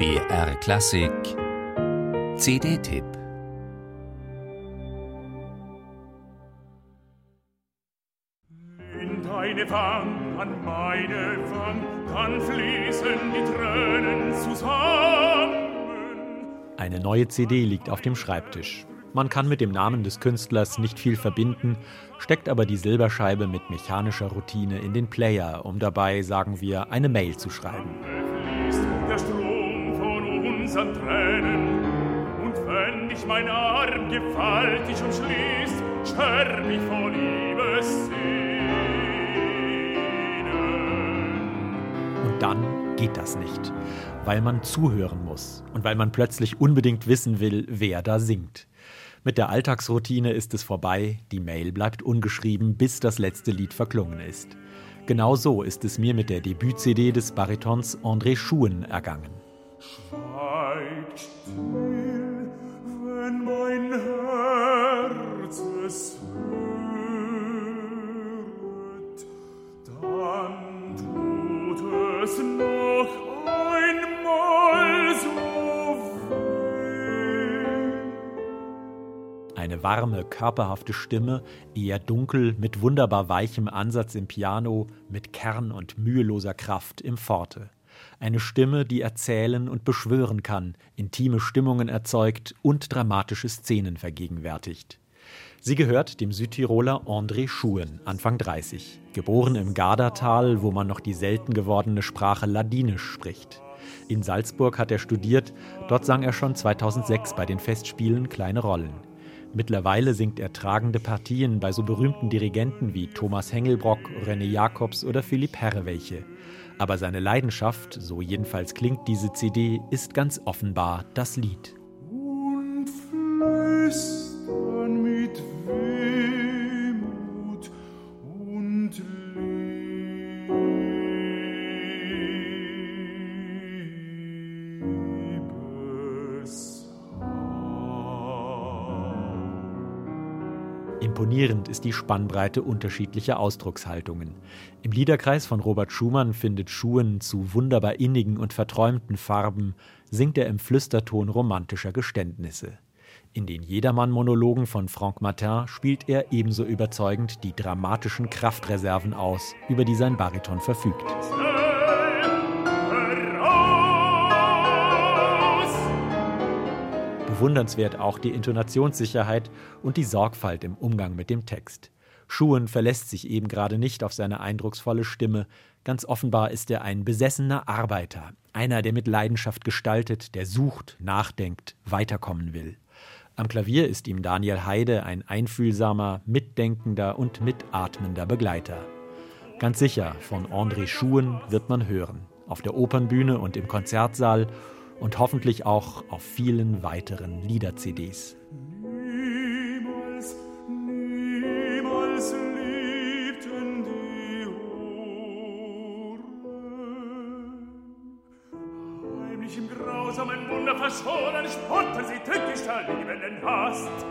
BR Klassik CD-Tipp In deine Wang, an meine Wang, dann fließen die Tränen zusammen. Eine neue CD liegt auf dem Schreibtisch. Man kann mit dem Namen des Künstlers nicht viel verbinden, steckt aber die Silberscheibe mit mechanischer Routine in den Player, um dabei, sagen wir, eine Mail zu schreiben. Der Strom von unseren Tränen. Und wenn dich mein Arm gewaltig umschließt, sterb ich vor Liebessehnen. Und dann geht das nicht, weil man zuhören muss und weil man plötzlich unbedingt wissen will, wer da singt. Mit der Alltagsroutine ist es vorbei, die Mail bleibt ungeschrieben, bis das letzte Lied verklungen ist. Genau so ist es mir mit der Debüt-CD des Baritons André Schuhen ergangen. Mein Herz es hört, dann tut es noch einmal so weh. Eine warme, körperhafte Stimme, eher dunkel, mit wunderbar weichem Ansatz im Piano, mit Kern und müheloser Kraft im Forte. Eine Stimme, die erzählen und beschwören kann, intime Stimmungen erzeugt und dramatische Szenen vergegenwärtigt. Sie gehört dem Südtiroler André Schuhen, Anfang 30, geboren im Gardatal, wo man noch die selten gewordene Sprache Ladinisch spricht. In Salzburg hat er studiert, dort sang er schon 2006 bei den Festspielen kleine Rollen. Mittlerweile singt er tragende Partien bei so berühmten Dirigenten wie Thomas Hengelbrock, René Jacobs oder Philipp Herrewelche. Aber seine Leidenschaft, so jedenfalls klingt diese CD, ist ganz offenbar das Lied. Imponierend ist die Spannbreite unterschiedlicher Ausdruckshaltungen. Im Liederkreis von Robert Schumann findet Schuhen zu wunderbar innigen und verträumten Farben, singt er im Flüsterton romantischer Geständnisse. In den Jedermann-Monologen von Franck Martin spielt er ebenso überzeugend die dramatischen Kraftreserven aus, über die sein Bariton verfügt. Bewundernswert auch die Intonationssicherheit und die Sorgfalt im Umgang mit dem Text. Schuhen verlässt sich eben gerade nicht auf seine eindrucksvolle Stimme. Ganz offenbar ist er ein besessener Arbeiter, einer, der mit Leidenschaft gestaltet, der sucht, nachdenkt, weiterkommen will. Am Klavier ist ihm Daniel Heide ein einfühlsamer, mitdenkender und mitatmender Begleiter. Ganz sicher, von André Schuhen wird man hören, auf der Opernbühne und im Konzertsaal und hoffentlich auch auf vielen weiteren Lieder-CDs. Niemals, niemals liebten die Ohren. Heimlich im grausamen Wunder verschonen, spotten sie tückisch der liebenden Hast.